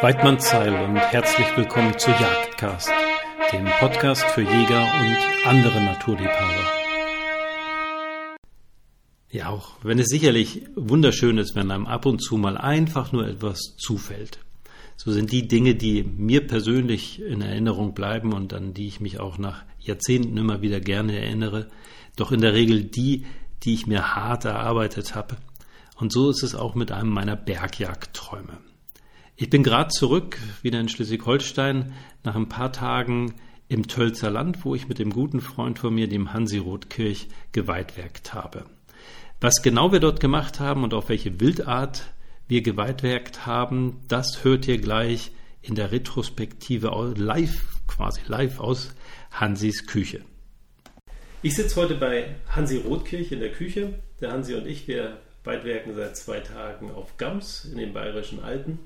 Weidmannsheil und herzlich willkommen zu Jagdcast, dem Podcast für Jäger und andere Naturliebhaber. Ja, auch wenn es sicherlich wunderschön ist, wenn einem ab und zu mal einfach nur etwas zufällt. So sind die Dinge, die mir persönlich in Erinnerung bleiben und an die ich mich auch nach Jahrzehnten immer wieder gerne erinnere, doch in der Regel die, die ich mir hart erarbeitet habe. Und so ist es auch mit einem meiner Bergjagdträume. Ich bin gerade zurück, wieder in Schleswig-Holstein, nach ein paar Tagen im Tölzer Land, wo ich mit dem guten Freund von mir, dem Hansi Rotkirch, geweitwerkt habe. Was genau wir dort gemacht haben und auf welche Wildart wir geweitwerkt haben, das hört ihr gleich in der Retrospektive live, quasi live aus Hansis Küche. Ich sitze heute bei Hansi Rotkirch in der Küche. Der Hansi und ich, wir weitwerken seit zwei Tagen auf Gams in den Bayerischen Alpen.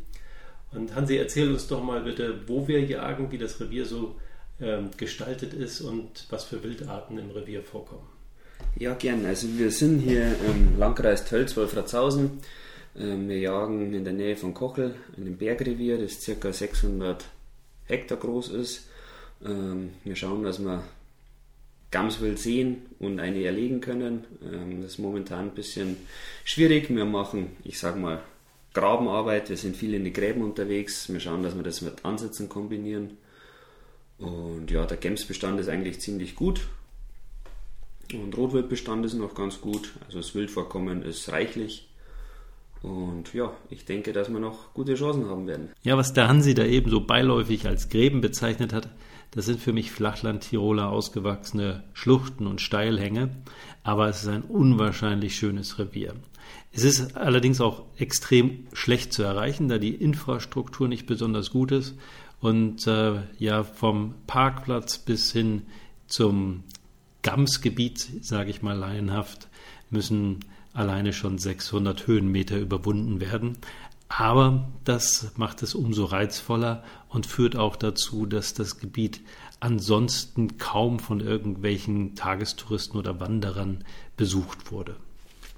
Und Hansi, erzähl uns doch mal bitte, wo wir jagen, wie das Revier so ähm, gestaltet ist und was für Wildarten im Revier vorkommen. Ja, gern. Also wir sind hier im Landkreis Tölz, Wolfratshausen. Ähm, wir jagen in der Nähe von Kochel, in einem Bergrevier, das ca. 600 Hektar groß ist. Ähm, wir schauen, dass wir Gamswild sehen und eine erlegen können. Ähm, das ist momentan ein bisschen schwierig. Wir machen, ich sag mal, Grabenarbeit. Wir sind viel in die Gräben unterwegs. Wir schauen, dass wir das mit Ansätzen kombinieren. Und ja, der Gemsbestand ist eigentlich ziemlich gut. Und Rotwildbestand ist noch ganz gut. Also das Wildvorkommen ist reichlich. Und ja, ich denke, dass wir noch gute Chancen haben werden. Ja, was der Hansi da eben so beiläufig als Gräben bezeichnet hat, das sind für mich Flachland-Tiroler ausgewachsene Schluchten und Steilhänge. Aber es ist ein unwahrscheinlich schönes Revier. Es ist allerdings auch extrem schlecht zu erreichen, da die Infrastruktur nicht besonders gut ist und äh, ja vom Parkplatz bis hin zum Gamsgebiet, sage ich mal laienhaft, müssen alleine schon 600 Höhenmeter überwunden werden. Aber das macht es umso reizvoller und führt auch dazu, dass das Gebiet ansonsten kaum von irgendwelchen Tagestouristen oder Wanderern besucht wurde.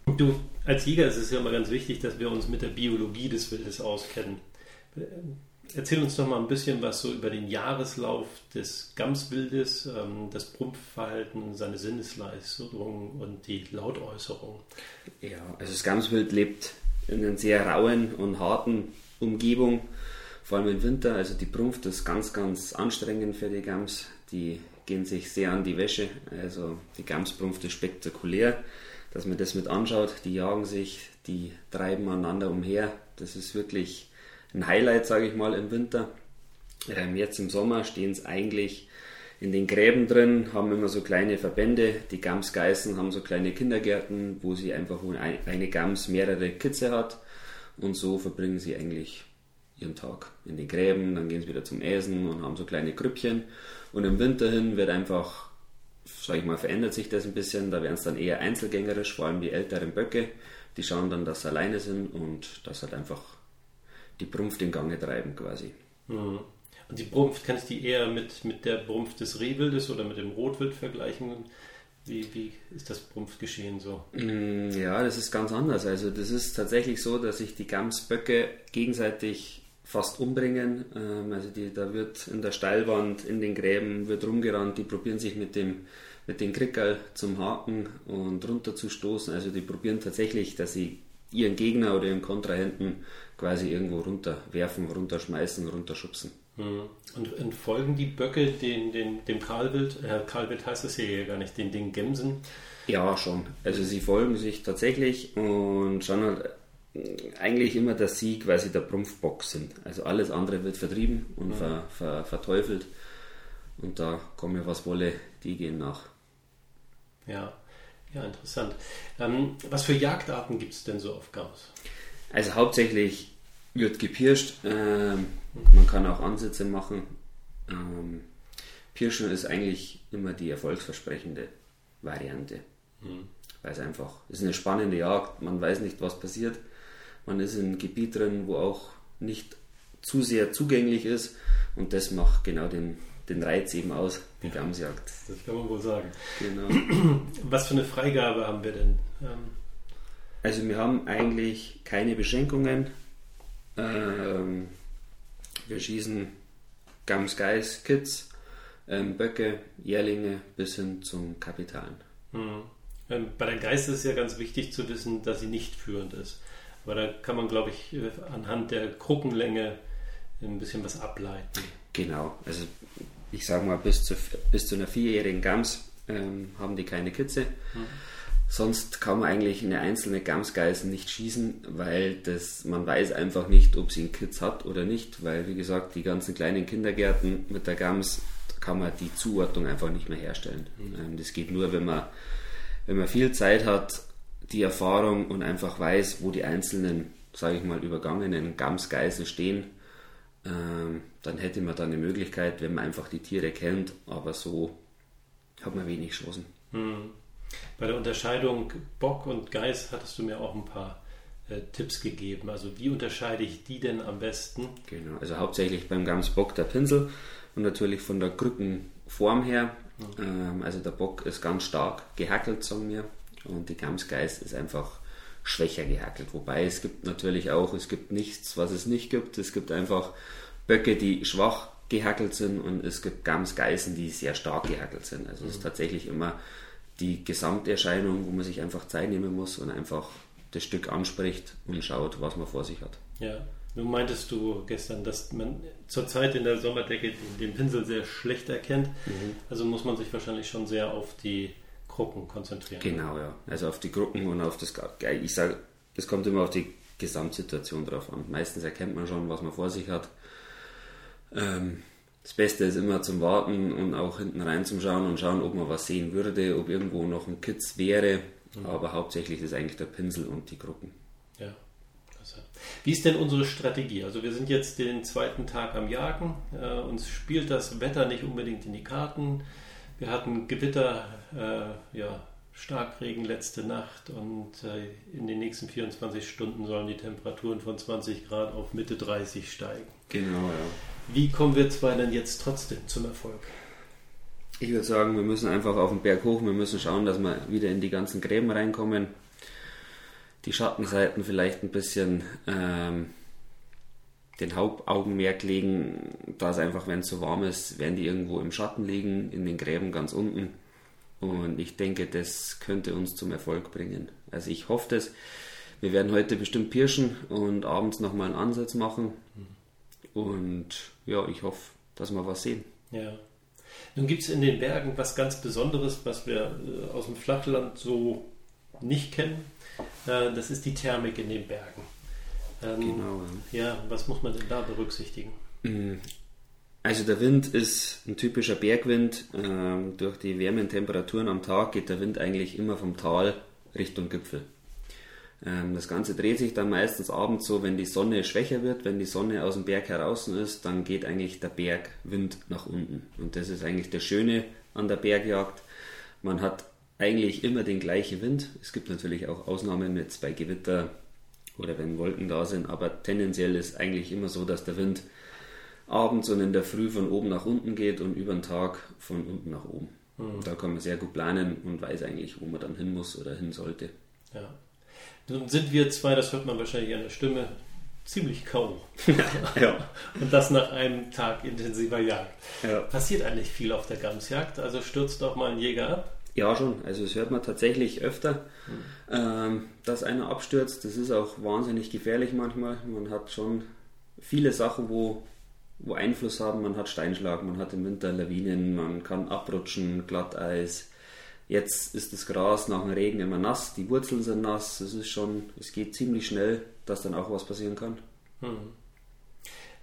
Du, als Jäger ist es ja immer ganz wichtig, dass wir uns mit der Biologie des Wildes auskennen. Erzähl uns doch mal ein bisschen was so über den Jahreslauf des Gamswildes, ähm, das Prumpfverhalten, seine Sinnesleistung und die Lautäußerung. Ja, also das Gamswild lebt in einer sehr rauen und harten Umgebung, vor allem im Winter. Also die Prumpft ist ganz, ganz anstrengend für die Gams. Die gehen sich sehr an die Wäsche. Also die Gamsprumpft ist spektakulär dass man das mit anschaut. Die jagen sich, die treiben aneinander umher. Das ist wirklich ein Highlight, sage ich mal, im Winter. Ähm, jetzt im Sommer stehen es eigentlich in den Gräben drin, haben immer so kleine Verbände. Die Gamsgeißen haben so kleine Kindergärten, wo sie einfach, eine Gams mehrere Kitze hat. Und so verbringen sie eigentlich ihren Tag in den Gräben. Dann gehen sie wieder zum Essen und haben so kleine Grüppchen. Und im Winter hin wird einfach sage ich mal, verändert sich das ein bisschen. Da werden es dann eher einzelgängerisch, vor allem die älteren Böcke. Die schauen dann, dass sie alleine sind und dass halt einfach die Brumpft in Gange treiben quasi. Mhm. Und die Brumpft, kannst du die eher mit, mit der Brumpft des Rehwildes oder mit dem Rotwild vergleichen? Wie, wie ist das Brumpfgeschehen so? Mm, ja, das ist ganz anders. Also das ist tatsächlich so, dass sich die Gamsböcke gegenseitig fast umbringen. Ähm, also die, da wird in der Steilwand, in den Gräben, wird rumgerannt, die probieren sich mit dem mit den Krickerl zum Haken und runter zu stoßen. Also die probieren tatsächlich, dass sie ihren Gegner oder ihren Kontrahenten quasi irgendwo runterwerfen, runterschmeißen, runterschubsen. Mhm. Und entfolgen die Böcke den, den, dem Karlwild? Äh, Karlwild heißt das hier gar nicht, den, den Gemsen? Ja, schon. Also sie folgen sich tatsächlich und schauen halt eigentlich immer, dass sie quasi der Prumpfbock sind. Also alles andere wird vertrieben und mhm. ver, ver, verteufelt. Und da kommen ja was wolle, die gehen nach. Ja, ja, interessant. Ähm, was für Jagdarten gibt es denn so auf Gauss? Also hauptsächlich wird gepirscht. Ähm, man kann auch Ansätze machen. Ähm, Pirschen ist eigentlich immer die erfolgsversprechende Variante. Mhm. Weil es einfach ist eine spannende Jagd. Man weiß nicht, was passiert. Man ist in einem Gebiet drin, wo auch nicht zu sehr zugänglich ist und das macht genau den, den Reiz eben aus, die ja, Gamsjagd. Das kann man wohl sagen. Genau. Was für eine Freigabe haben wir denn? Ähm also wir haben eigentlich keine Beschränkungen. Ähm, Wir schießen Gams Geis, Kids, ähm, Böcke, Jährlinge bis hin zum Kapitalen. Mhm. Bei der Geist ist es ja ganz wichtig zu wissen, dass sie nicht führend ist. Aber da kann man, glaube ich, anhand der Kruckenlänge ein bisschen was ableiten. Genau, also ich sage mal, bis zu, bis zu einer vierjährigen Gams ähm, haben die keine Kitze. Mhm. Sonst kann man eigentlich eine einzelne Gamsgeißen nicht schießen, weil das, man weiß einfach nicht, ob sie einen Kitz hat oder nicht, weil wie gesagt, die ganzen kleinen Kindergärten mit der Gams kann man die Zuordnung einfach nicht mehr herstellen. Mhm. Das geht nur, wenn man, wenn man viel Zeit hat, die Erfahrung und einfach weiß, wo die einzelnen, sage ich mal, übergangenen Gamsgeißen stehen, ähm, dann hätte man da eine Möglichkeit, wenn man einfach die Tiere kennt, aber so hat man wenig Chancen. Mhm. Bei der Unterscheidung Bock und Geiß hattest du mir auch ein paar äh, Tipps gegeben. Also wie unterscheide ich die denn am besten? Genau, also hauptsächlich beim Gamsbock der Pinsel und natürlich von der Krückenform her. Mhm. Ähm, also der Bock ist ganz stark gehackelt, sagen wir, und die Gamsgeiß ist einfach schwächer gehackelt. Wobei es gibt natürlich auch, es gibt nichts, was es nicht gibt. Es gibt einfach Böcke, die schwach gehackelt sind und es gibt Gamsgeißen, die sehr stark gehackelt sind. Also es ist mhm. tatsächlich immer die Gesamterscheinung, wo man sich einfach Zeit nehmen muss und einfach das Stück anspricht und schaut, was man vor sich hat. Ja, nun meintest du gestern, dass man zurzeit in der Sommerdecke den Pinsel sehr schlecht erkennt. Mhm. Also muss man sich wahrscheinlich schon sehr auf die Gruppen konzentrieren. Genau, ja. Also auf die Gruppen und auf das. Ich sage, es kommt immer auf die Gesamtsituation drauf an. Meistens erkennt man schon, was man vor sich hat. Ähm, das Beste ist immer zum Warten und auch hinten rein zum Schauen und schauen, ob man was sehen würde, ob irgendwo noch ein Kitz wäre. Mhm. Aber hauptsächlich ist eigentlich der Pinsel und die Gruppen. Ja. Wie ist denn unsere Strategie? Also wir sind jetzt den zweiten Tag am Jagen. Äh, uns spielt das Wetter nicht unbedingt in die Karten. Wir hatten Gewitter, äh, ja, Starkregen letzte Nacht und äh, in den nächsten 24 Stunden sollen die Temperaturen von 20 Grad auf Mitte 30 steigen. Genau, ja. Wie kommen wir zwei denn jetzt trotzdem zum Erfolg? Ich würde sagen, wir müssen einfach auf den Berg hoch, wir müssen schauen, dass wir wieder in die ganzen Gräben reinkommen. Die Schattenseiten vielleicht ein bisschen ähm, den Hauptaugenmerk legen, da es einfach, wenn es so warm ist, werden die irgendwo im Schatten liegen, in den Gräben ganz unten. Und ich denke, das könnte uns zum Erfolg bringen. Also ich hoffe das. Wir werden heute bestimmt pirschen und abends nochmal einen Ansatz machen. Und ja, ich hoffe, dass wir was sehen. Ja. Nun gibt es in den Bergen was ganz Besonderes, was wir äh, aus dem Flachland so nicht kennen. Äh, das ist die Thermik in den Bergen. Ähm, genau. Ja, was muss man denn da berücksichtigen? Mm, also der Wind ist ein typischer Bergwind. Ähm, durch die wärmen Temperaturen am Tag geht der Wind eigentlich immer vom Tal Richtung Gipfel. Ähm, das Ganze dreht sich dann meistens abends so, wenn die Sonne schwächer wird, wenn die Sonne aus dem Berg heraus ist, dann geht eigentlich der Bergwind nach unten. Und das ist eigentlich das Schöne an der Bergjagd. Man hat eigentlich immer den gleichen Wind. Es gibt natürlich auch Ausnahmen jetzt bei Gewitter oder wenn Wolken da sind, aber tendenziell ist eigentlich immer so, dass der Wind abends und in der Früh von oben nach unten geht und über den Tag von unten nach oben. Mhm. Da kann man sehr gut planen und weiß eigentlich, wo man dann hin muss oder hin sollte. Ja. Nun sind wir zwei, das hört man wahrscheinlich an der Stimme, ziemlich kaum. ja. Und das nach einem Tag intensiver Jagd. Ja. Passiert eigentlich viel auf der Gamsjagd? Also stürzt doch mal ein Jäger ab? Ja, schon. Also es hört man tatsächlich öfter, hm. ähm, dass einer abstürzt. Das ist auch wahnsinnig gefährlich manchmal. Man hat schon viele Sachen, wo, wo Einfluss haben. Man hat Steinschlag, man hat im Winter Lawinen, man kann abrutschen, Glatteis. Jetzt ist das Gras nach dem Regen immer nass, die Wurzeln sind nass, es ist schon, es geht ziemlich schnell, dass dann auch was passieren kann. Hm.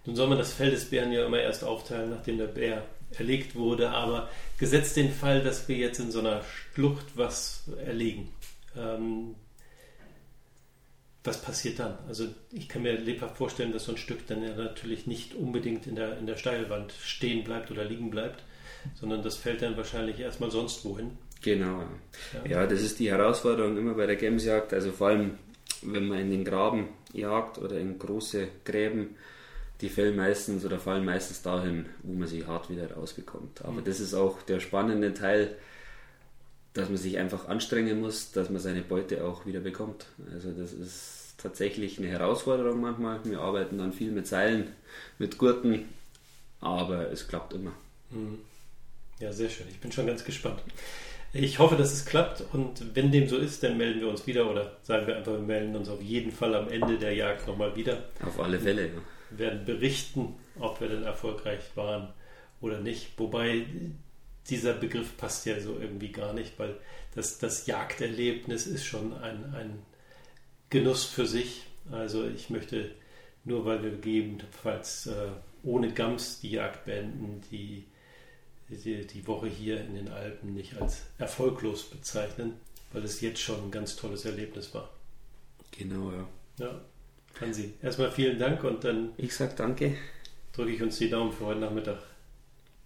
Nun soll man das Fell des Bären ja immer erst aufteilen, nachdem der Bär erlegt wurde, aber gesetzt den Fall, dass wir jetzt in so einer Schlucht was erlegen, ähm, was passiert dann? Also ich kann mir lebhaft vorstellen, dass so ein Stück dann ja natürlich nicht unbedingt in der, in der Steilwand stehen bleibt oder liegen bleibt, sondern das fällt dann wahrscheinlich erstmal sonst wohin. Genau. Ja. ja, das ist die Herausforderung immer bei der Gemsjagd. Also vor allem, wenn man in den Graben jagt oder in große Gräben, die fällen meistens oder fallen meistens dahin, wo man sie hart wieder rausbekommt. Aber mhm. das ist auch der spannende Teil, dass man sich einfach anstrengen muss, dass man seine Beute auch wieder bekommt. Also das ist tatsächlich eine Herausforderung manchmal. Wir arbeiten dann viel mit Seilen, mit Gurten, aber es klappt immer. Mhm. Ja, sehr schön. Ich bin schon ganz gespannt. Ich hoffe, dass es klappt und wenn dem so ist, dann melden wir uns wieder oder sagen wir einfach, wir melden uns auf jeden Fall am Ende der Jagd nochmal wieder. Auf alle Fälle, ja. Werden berichten, ob wir denn erfolgreich waren oder nicht. Wobei dieser Begriff passt ja so irgendwie gar nicht, weil das, das Jagderlebnis ist schon ein, ein Genuss für sich. Also ich möchte nur, weil wir gegebenenfalls äh, ohne Gams die Jagd beenden, die, die, die Woche hier in den Alpen nicht als erfolglos bezeichnen, weil es jetzt schon ein ganz tolles Erlebnis war. Genau, ja. Ja, Hansi, erstmal vielen Dank und dann. Ich sag danke. Drücke ich uns die Daumen für heute Nachmittag.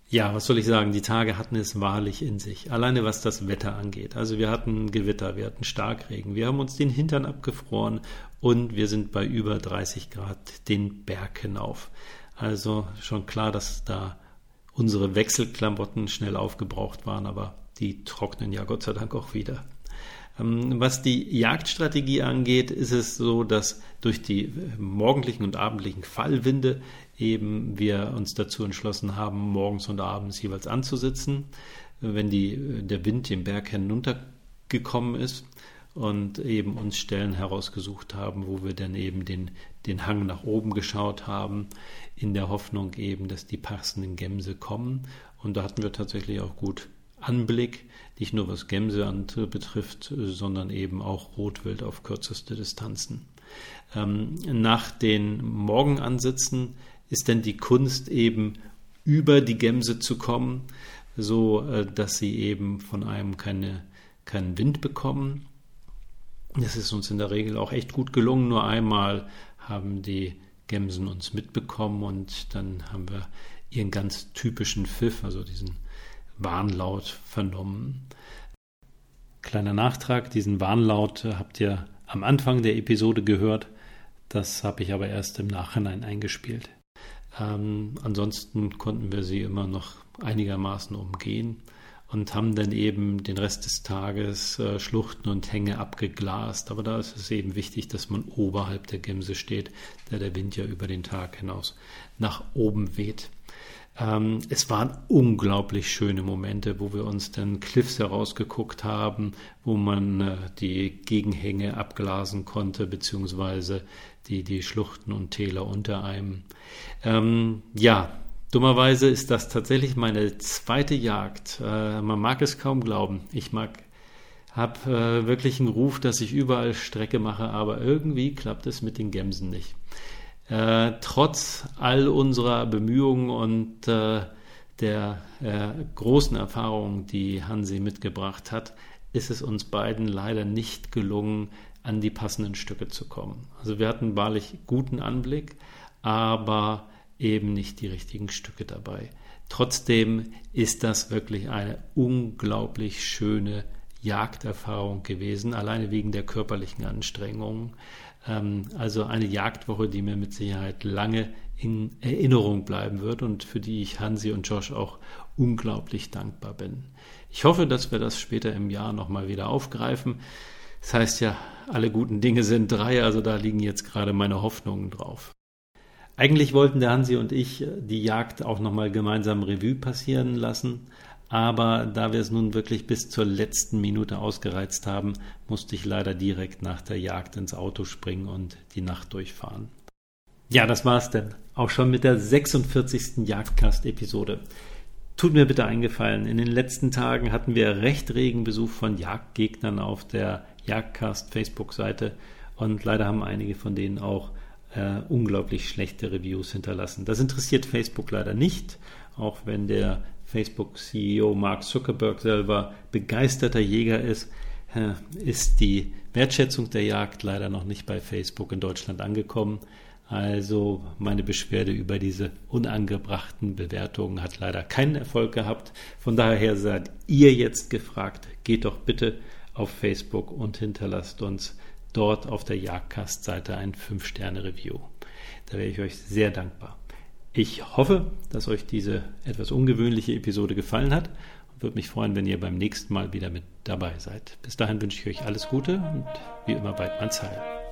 Ja, was soll ich sagen? Die Tage hatten es wahrlich in sich. Alleine was das Wetter angeht. Also wir hatten Gewitter, wir hatten Starkregen, wir haben uns den Hintern abgefroren und wir sind bei über 30 Grad den Berg hinauf. Also schon klar, dass da unsere Wechselklamotten schnell aufgebraucht waren, aber die trocknen ja Gott sei Dank auch wieder. Ähm, was die Jagdstrategie angeht, ist es so, dass durch die morgendlichen und abendlichen Fallwinde eben wir uns dazu entschlossen haben, morgens und abends jeweils anzusitzen, wenn die, der Wind den Berg hinuntergekommen ist und eben uns Stellen herausgesucht haben, wo wir dann eben den, den Hang nach oben geschaut haben, in der Hoffnung eben, dass die passenden Gämse kommen. Und da hatten wir tatsächlich auch gut Anblick, nicht nur was Gämse betrifft, sondern eben auch Rotwild auf kürzeste Distanzen. Ähm, nach den Morgenansitzen ist denn die Kunst eben über die Gämse zu kommen, so äh, dass sie eben von einem keine, keinen Wind bekommen. Das ist uns in der Regel auch echt gut gelungen. Nur einmal haben die Gämsen uns mitbekommen und dann haben wir ihren ganz typischen Pfiff, also diesen Warnlaut vernommen. Kleiner Nachtrag, diesen Warnlaut habt ihr am Anfang der Episode gehört. Das habe ich aber erst im Nachhinein eingespielt. Ähm, ansonsten konnten wir sie immer noch einigermaßen umgehen und haben dann eben den Rest des Tages äh, Schluchten und Hänge abgeglast. Aber da ist es eben wichtig, dass man oberhalb der Gemse steht, da der Wind ja über den Tag hinaus nach oben weht. Ähm, es waren unglaublich schöne Momente, wo wir uns dann Cliffs herausgeguckt haben, wo man äh, die Gegenhänge abglasen konnte, beziehungsweise die, die Schluchten und Täler unter einem. Ähm, ja, dummerweise ist das tatsächlich meine zweite Jagd. Äh, man mag es kaum glauben. Ich mag habe äh, wirklich einen Ruf, dass ich überall Strecke mache, aber irgendwie klappt es mit den Gemsen nicht. Äh, trotz all unserer Bemühungen und äh, der äh, großen Erfahrungen, die Hansi mitgebracht hat, ist es uns beiden leider nicht gelungen, an die passenden Stücke zu kommen. Also wir hatten wahrlich guten Anblick, aber eben nicht die richtigen Stücke dabei. Trotzdem ist das wirklich eine unglaublich schöne Jagderfahrung gewesen, alleine wegen der körperlichen Anstrengungen. Ähm, also eine Jagdwoche, die mir mit Sicherheit lange in Erinnerung bleiben wird und für die ich Hansi und Josh auch unglaublich dankbar bin. Ich hoffe, dass wir das später im Jahr nochmal wieder aufgreifen. Das heißt ja, alle guten Dinge sind drei, also da liegen jetzt gerade meine Hoffnungen drauf. Eigentlich wollten der Hansi und ich die Jagd auch nochmal gemeinsam Revue passieren lassen, aber da wir es nun wirklich bis zur letzten Minute ausgereizt haben, musste ich leider direkt nach der Jagd ins Auto springen und die Nacht durchfahren. Ja, das war's denn. Auch schon mit der 46. Jagdcast-Episode. Tut mir bitte eingefallen, in den letzten Tagen hatten wir recht regen Besuch von Jagdgegnern auf der Jagdcast Facebook-Seite und leider haben einige von denen auch äh, unglaublich schlechte Reviews hinterlassen. Das interessiert Facebook leider nicht, auch wenn der Facebook-CEO Mark Zuckerberg selber begeisterter Jäger ist, äh, ist die Wertschätzung der Jagd leider noch nicht bei Facebook in Deutschland angekommen. Also meine Beschwerde über diese unangebrachten Bewertungen hat leider keinen Erfolg gehabt. Von daher seid ihr jetzt gefragt, geht doch bitte auf Facebook und hinterlasst uns dort auf der Jagdcast-Seite ein 5-Sterne-Review. Da wäre ich euch sehr dankbar. Ich hoffe, dass euch diese etwas ungewöhnliche Episode gefallen hat und würde mich freuen, wenn ihr beim nächsten Mal wieder mit dabei seid. Bis dahin wünsche ich euch alles Gute und wie immer bald mein Heil.